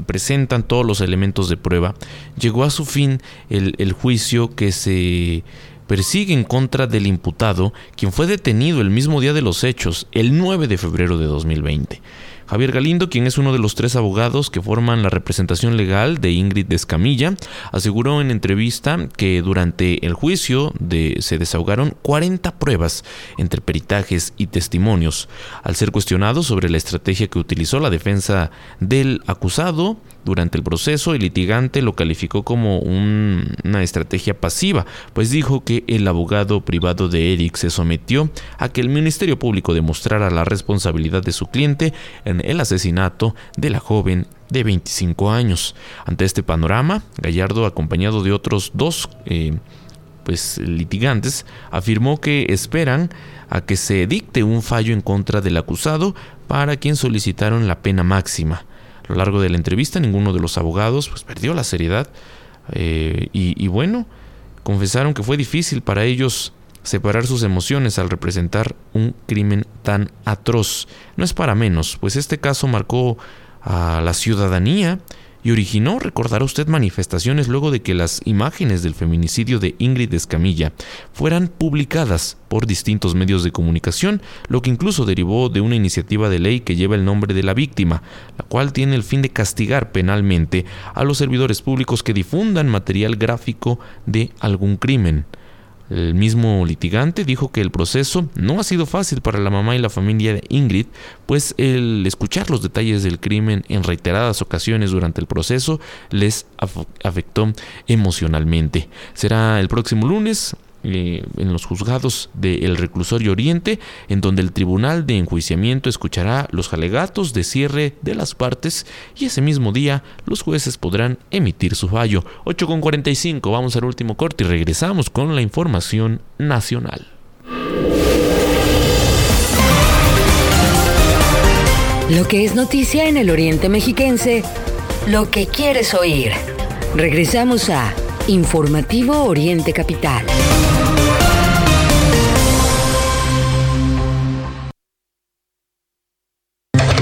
presentan todos los elementos de prueba, llegó a su fin el, el juicio que se persigue en contra del imputado, quien fue detenido el mismo día de los hechos, el 9 de febrero de 2020. Javier Galindo, quien es uno de los tres abogados que forman la representación legal de Ingrid Descamilla, aseguró en entrevista que durante el juicio de, se desahogaron 40 pruebas entre peritajes y testimonios. Al ser cuestionado sobre la estrategia que utilizó la defensa del acusado, durante el proceso, el litigante lo calificó como una estrategia pasiva, pues dijo que el abogado privado de Eric se sometió a que el Ministerio Público demostrara la responsabilidad de su cliente en el asesinato de la joven de 25 años. Ante este panorama, Gallardo, acompañado de otros dos eh, pues, litigantes, afirmó que esperan a que se dicte un fallo en contra del acusado para quien solicitaron la pena máxima. A lo largo de la entrevista ninguno de los abogados pues, perdió la seriedad eh, y, y bueno, confesaron que fue difícil para ellos separar sus emociones al representar un crimen tan atroz. No es para menos, pues este caso marcó a la ciudadanía y originó, recordará usted, manifestaciones luego de que las imágenes del feminicidio de Ingrid Escamilla fueran publicadas por distintos medios de comunicación, lo que incluso derivó de una iniciativa de ley que lleva el nombre de la víctima, la cual tiene el fin de castigar penalmente a los servidores públicos que difundan material gráfico de algún crimen. El mismo litigante dijo que el proceso no ha sido fácil para la mamá y la familia de Ingrid, pues el escuchar los detalles del crimen en reiteradas ocasiones durante el proceso les afectó emocionalmente. Será el próximo lunes eh, en los juzgados del reclusorio Oriente, en donde el tribunal de enjuiciamiento escuchará los alegatos de cierre de las partes y ese mismo día los jueces podrán emitir su fallo. 8.45, vamos al último corte y regresamos con la información nacional. Lo que es noticia en el Oriente Mexiquense, lo que quieres oír. Regresamos a Informativo Oriente Capital.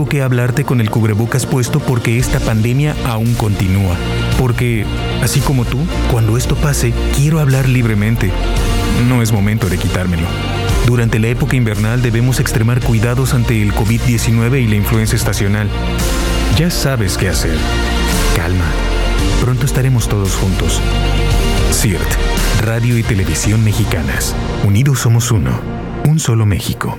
Tengo que hablarte con el cubrebocas puesto porque esta pandemia aún continúa. Porque, así como tú, cuando esto pase, quiero hablar libremente. No es momento de quitármelo. Durante la época invernal debemos extremar cuidados ante el COVID-19 y la influenza estacional. Ya sabes qué hacer. Calma. Pronto estaremos todos juntos. CIRT, Radio y Televisión Mexicanas. Unidos somos uno. Un solo México.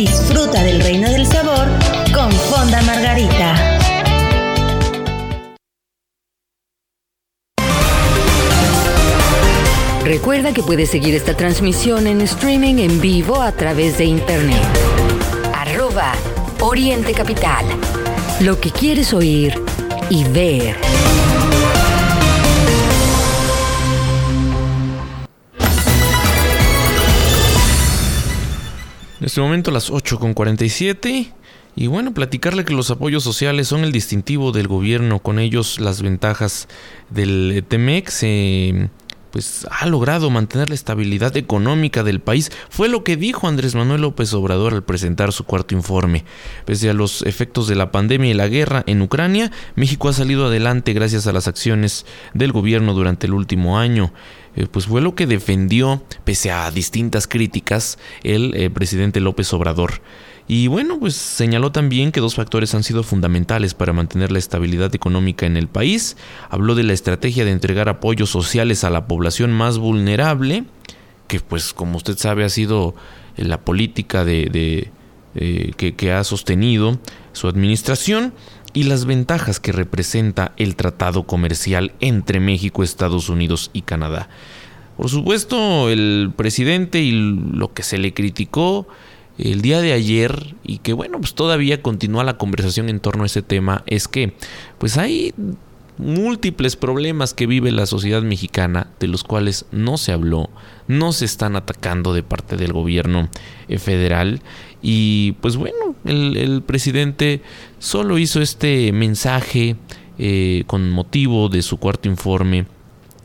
disfruta del reino del sabor con Fonda Margarita. Recuerda que puedes seguir esta transmisión en streaming en vivo a través de internet. Arroba Oriente Capital. Lo que quieres oír y ver. Este momento las 8.47 y bueno, platicarle que los apoyos sociales son el distintivo del gobierno, con ellos las ventajas del TEMEX. Eh, pues ha logrado mantener la estabilidad económica del país, fue lo que dijo Andrés Manuel López Obrador al presentar su cuarto informe. Pese a los efectos de la pandemia y la guerra en Ucrania, México ha salido adelante gracias a las acciones del gobierno durante el último año. Eh, pues fue lo que defendió, pese a distintas críticas, el eh, presidente López Obrador. Y bueno, pues señaló también que dos factores han sido fundamentales para mantener la estabilidad económica en el país. Habló de la estrategia de entregar apoyos sociales a la población más vulnerable, que pues como usted sabe ha sido la política de, eh, que ha sostenido su administración y las ventajas que representa el tratado comercial entre México, Estados Unidos y Canadá. Por supuesto, el presidente y lo que se le criticó el día de ayer y que bueno, pues todavía continúa la conversación en torno a ese tema es que pues hay múltiples problemas que vive la sociedad mexicana de los cuales no se habló, no se están atacando de parte del gobierno eh, federal y pues bueno, el, presidente solo hizo este mensaje eh, con motivo de su cuarto informe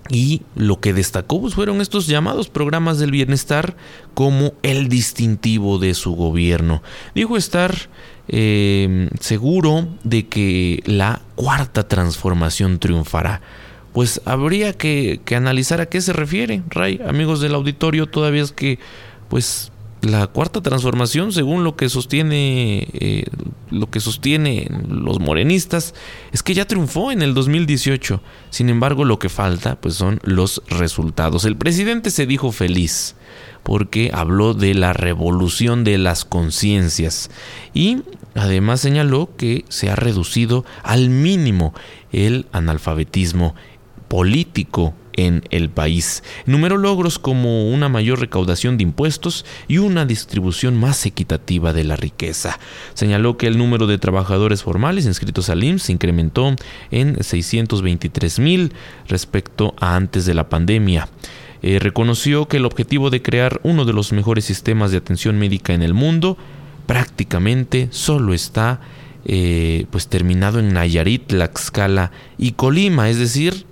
y lo que destacó pues, fueron estos llamados programas del bienestar como el distintivo de su gobierno. Dijo estar eh, seguro de que la cuarta transformación triunfará. Pues habría que, que, analizar a qué se refiere, Ray, amigos del auditorio, todavía es que pues la cuarta transformación, según lo que sostiene eh, lo que sostiene los morenistas, es que ya triunfó en el 2018. Sin embargo, lo que falta, pues, son los resultados. El presidente se dijo feliz porque habló de la revolución de las conciencias y además señaló que se ha reducido al mínimo el analfabetismo político en el país. Numeró logros como una mayor recaudación de impuestos y una distribución más equitativa de la riqueza. Señaló que el número de trabajadores formales inscritos al IMSS se incrementó en 623 mil respecto a antes de la pandemia. Eh, reconoció que el objetivo de crear uno de los mejores sistemas de atención médica en el mundo prácticamente solo está eh, pues terminado en Nayarit, Tlaxcala y Colima, es decir,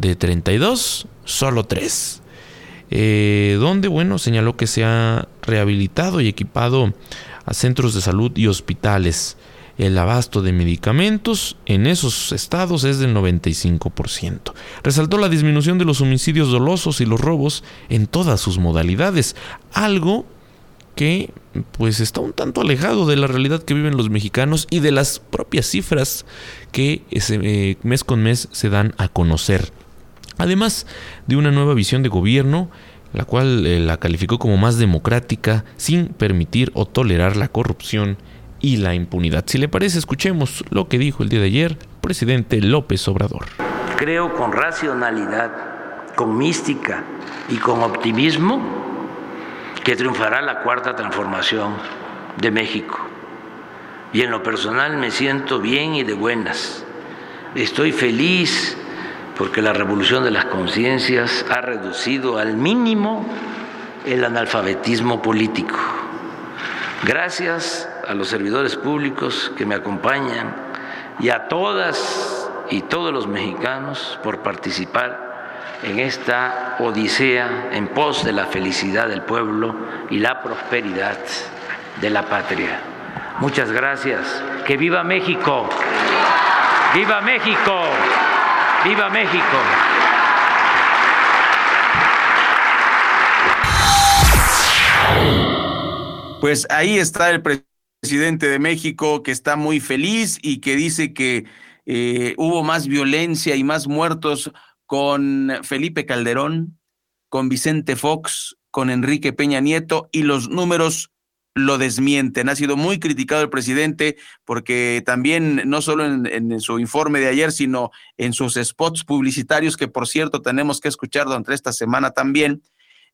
de 32, solo 3. Eh, donde, bueno, señaló que se ha rehabilitado y equipado a centros de salud y hospitales. El abasto de medicamentos en esos estados es del 95%. Resaltó la disminución de los homicidios dolosos y los robos en todas sus modalidades, algo que pues está un tanto alejado de la realidad que viven los mexicanos y de las propias cifras que eh, mes con mes se dan a conocer. Además de una nueva visión de gobierno, la cual eh, la calificó como más democrática, sin permitir o tolerar la corrupción y la impunidad. Si le parece, escuchemos lo que dijo el día de ayer el presidente López Obrador. Creo con racionalidad, con mística y con optimismo que triunfará la cuarta transformación de México. Y en lo personal me siento bien y de buenas. Estoy feliz porque la revolución de las conciencias ha reducido al mínimo el analfabetismo político. Gracias a los servidores públicos que me acompañan y a todas y todos los mexicanos por participar en esta odisea en pos de la felicidad del pueblo y la prosperidad de la patria. Muchas gracias. Que viva México. Viva México. ¡Viva México! Pues ahí está el presidente de México que está muy feliz y que dice que eh, hubo más violencia y más muertos con Felipe Calderón, con Vicente Fox, con Enrique Peña Nieto y los números lo desmienten. Ha sido muy criticado el presidente porque también, no solo en, su informe de ayer, sino en sus spots publicitarios, que por cierto tenemos que escuchar durante esta semana también,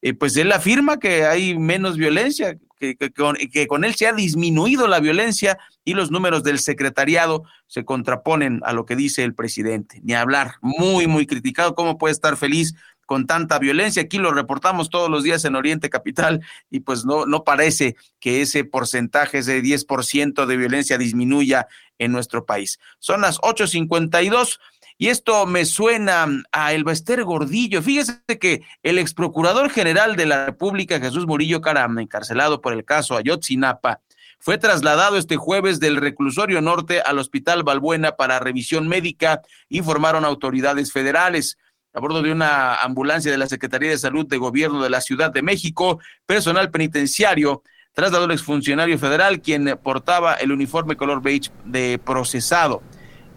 eh, pues él afirma que hay menos violencia, que, con, que con él se ha disminuido la violencia y los números del secretariado se contraponen a lo que dice el presidente. Ni hablar, muy, muy criticado. ¿Cómo puede estar feliz con tanta violencia. Aquí lo reportamos todos los días en Oriente Capital y pues no, no parece que ese porcentaje, ese 10% de violencia disminuya en nuestro país. Son las 8.52 y esto me suena a Elbester Gordillo. Fíjese que el ex procurador general de la República, Jesús Murillo Caram, encarcelado por el caso Ayotzinapa, fue trasladado este jueves del reclusorio norte al Hospital Balbuena para revisión médica, informaron autoridades federales a bordo de una ambulancia de la Secretaría de Salud de Gobierno de la Ciudad de México, personal penitenciario trasladó al exfuncionario federal quien portaba el uniforme color beige de procesado.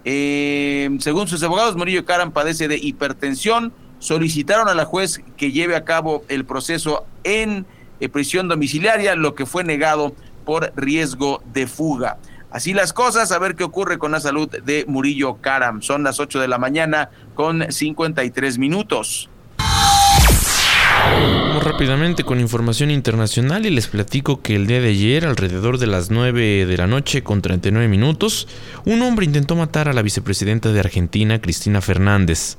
Eh, según sus abogados, Murillo Caram padece de hipertensión. Solicitaron a la juez que lleve a cabo el proceso en eh, prisión domiciliaria, lo que fue negado por riesgo de fuga. Así las cosas, a ver qué ocurre con la salud de Murillo Karam. Son las 8 de la mañana con 53 minutos. Vamos rápidamente con información internacional y les platico que el día de ayer, alrededor de las 9 de la noche con 39 minutos, un hombre intentó matar a la vicepresidenta de Argentina, Cristina Fernández.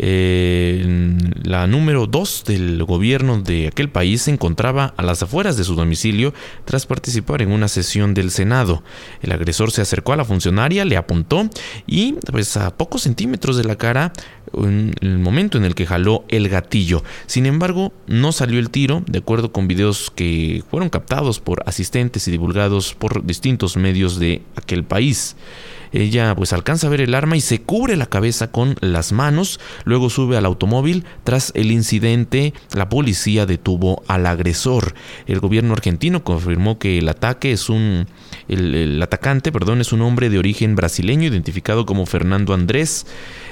Eh, la número 2 del gobierno de aquel país se encontraba a las afueras de su domicilio tras participar en una sesión del Senado. El agresor se acercó a la funcionaria, le apuntó y pues a pocos centímetros de la cara en el momento en el que jaló el gatillo. Sin embargo, no salió el tiro, de acuerdo con videos que fueron captados por asistentes y divulgados por distintos medios de aquel país. Ella pues alcanza a ver el arma y se cubre la cabeza con las manos. Luego sube al automóvil. Tras el incidente, la policía detuvo al agresor. El gobierno argentino confirmó que el ataque es un el, atacante, perdón, es un hombre de origen brasileño identificado como Fernando Andrés.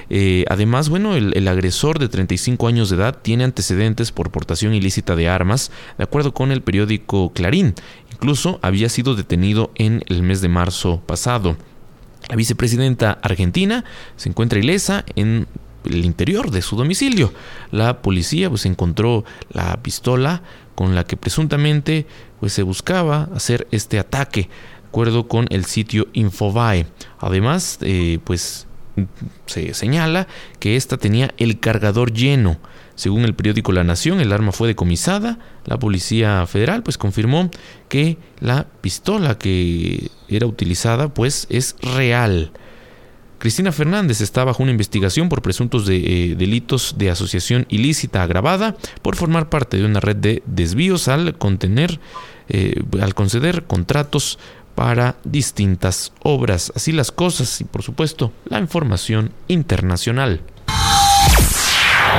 Eh, además, bueno, el, agresor de 35 años de edad tiene antecedentes por portación ilícita de armas, de acuerdo con el periódico Clarín. Incluso había sido detenido en el mes de marzo pasado. La vicepresidenta argentina se encuentra ilesa en el interior de su domicilio. La policía pues encontró la pistola con la que presuntamente pues se buscaba hacer este ataque, de acuerdo con el sitio Infobae. Además, eh, pues se señala que esta tenía el cargador lleno. Según el periódico La Nación, el arma fue decomisada. La Policía Federal pues confirmó que la pistola que era utilizada pues es real. Cristina Fernández está bajo una investigación por presuntos de, eh, delitos de asociación ilícita agravada por formar parte de una red de desvíos al contener, eh, al conceder contratos para distintas obras. Así las cosas y por supuesto la información internacional.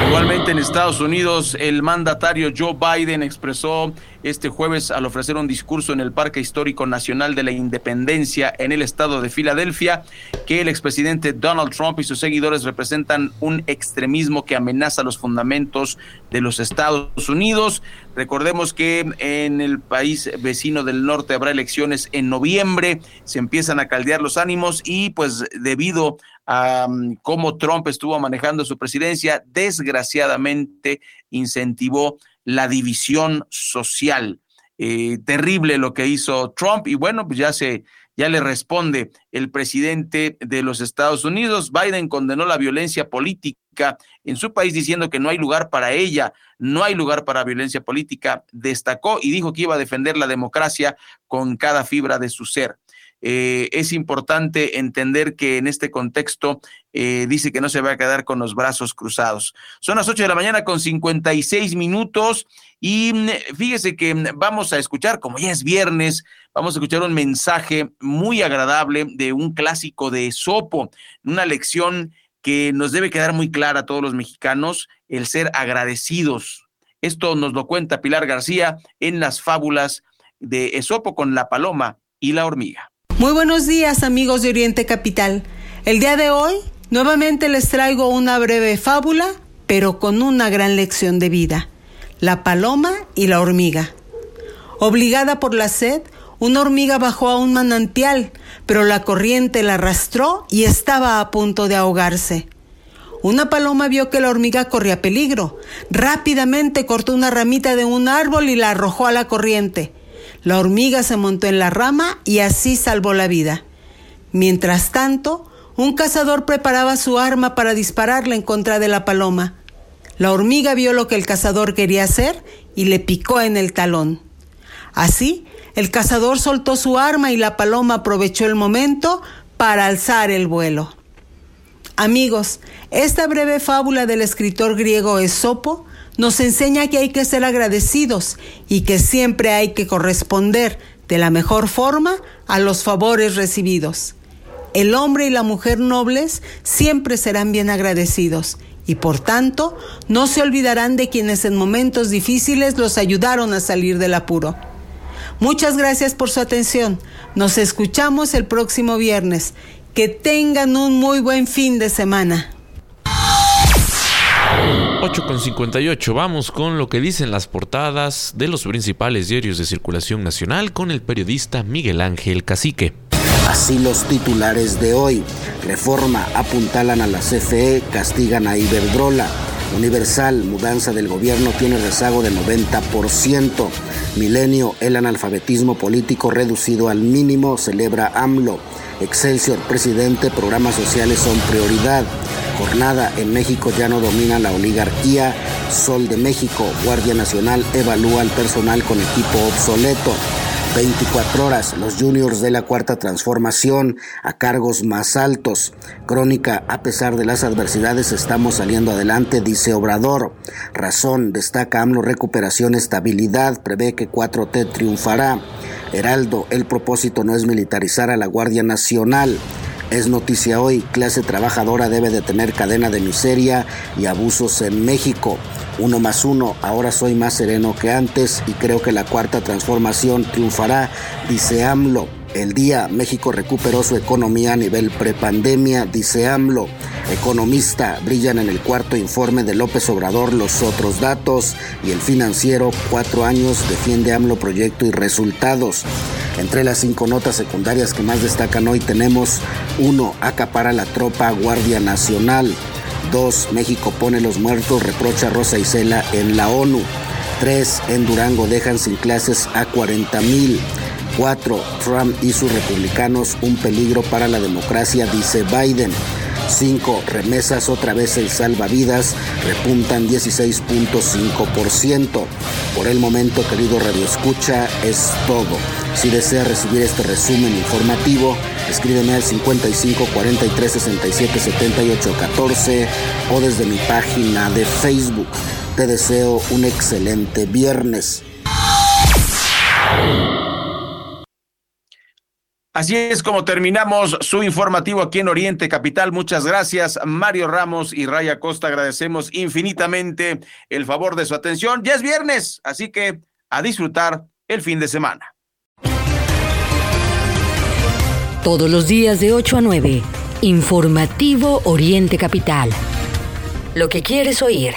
Igualmente en Estados Unidos, el mandatario Joe Biden expresó este jueves al ofrecer un discurso en el Parque Histórico Nacional de la Independencia en el estado de Filadelfia que el expresidente Donald Trump y sus seguidores representan un extremismo que amenaza los fundamentos de los Estados Unidos. Recordemos que en el país vecino del norte habrá elecciones en noviembre, se empiezan a caldear los ánimos y pues debido a mm, cómo Trump estuvo manejando su presidencia, desgraciadamente incentivó la división social. Eh, terrible lo que hizo Trump y bueno, pues ya se ya le responde el presidente de los Estados Unidos. Biden condenó la violencia política en su país diciendo que no hay lugar para ella, no hay lugar para violencia política. Destacó y dijo que iba a defender la democracia con cada fibra de su ser. Eh, es importante entender que en este contexto eh, dice que no se va a quedar con los brazos cruzados. Son las 8 de la mañana con 56 minutos y mm, fíjese que mm, vamos a escuchar, como ya es viernes, vamos a escuchar un mensaje muy agradable de un clásico de Sopo, una lección que nos debe quedar muy clara a todos los mexicanos, el ser agradecidos. Esto nos lo cuenta Pilar García en las fábulas de Esopo con la paloma y la hormiga. Muy buenos días amigos de Oriente Capital. El día de hoy nuevamente les traigo una breve fábula, pero con una gran lección de vida. La paloma y la hormiga. Obligada por la sed, una hormiga bajó a un manantial, pero la corriente la arrastró y estaba a punto de ahogarse. Una paloma vio que la hormiga corría peligro. Rápidamente cortó una ramita de un árbol y la arrojó a la corriente. La hormiga se montó en la rama y así salvó la vida. Mientras tanto, un cazador preparaba su arma para dispararle en contra de la paloma. La hormiga vio lo que el cazador quería hacer y le picó en el talón. Así, el cazador soltó su arma y la paloma aprovechó el momento para alzar el vuelo. Amigos, esta breve fábula del escritor griego Esopo nos enseña que hay que ser agradecidos y que siempre hay que corresponder de la mejor forma a los favores recibidos. El hombre y la mujer nobles siempre serán bien agradecidos y por tanto no se olvidarán de quienes en momentos difíciles los ayudaron a salir del apuro. Muchas gracias por su atención. Nos escuchamos el próximo viernes. Que tengan un muy buen fin de semana. 8 con 58. Vamos con lo que dicen las portadas de los principales diarios de circulación nacional con el periodista Miguel Ángel Cacique. Así los titulares de hoy. Reforma apuntalan a la CFE, castigan a Iberdrola. Universal, mudanza del gobierno tiene rezago de 90%. Milenio, el analfabetismo político reducido al mínimo, celebra AMLO. Excelsior, presidente, programas sociales son prioridad. Jornada en México ya no domina la oligarquía. Sol de México, Guardia Nacional evalúa al personal con equipo obsoleto. 24 horas, los juniors de la cuarta transformación a cargos más altos. Crónica, a pesar de las adversidades estamos saliendo adelante, dice Obrador. Razón, destaca AMLO recuperación, estabilidad, prevé que 4T triunfará. Heraldo, el propósito no es militarizar a la Guardia Nacional. Es noticia hoy, clase trabajadora debe de tener cadena de miseria y abusos en México. Uno más uno, ahora soy más sereno que antes y creo que la cuarta transformación triunfará, dice AMLO. El día México recuperó su economía a nivel prepandemia, dice AMLO. Economista, brillan en el cuarto informe de López Obrador los otros datos y el financiero, cuatro años, defiende AMLO proyecto y resultados. Entre las cinco notas secundarias que más destacan hoy tenemos 1. Acapara la tropa Guardia Nacional. 2. México pone los muertos, reprocha Rosa Isela en la ONU. 3. En Durango dejan sin clases a 40 mil. 4. Trump y sus republicanos un peligro para la democracia, dice Biden. 5. Remesas otra vez el salvavidas repuntan 16.5%. Por el momento, querido Radio Escucha, es todo. Si desea recibir este resumen informativo, escríbeme al 55 43 67 78 14 o desde mi página de Facebook. Te deseo un excelente viernes. Así es como terminamos su informativo aquí en Oriente Capital. Muchas gracias, Mario Ramos y Raya Costa. Agradecemos infinitamente el favor de su atención. Ya es viernes, así que a disfrutar el fin de semana. Todos los días de 8 a 9, Informativo Oriente Capital. Lo que quieres oír.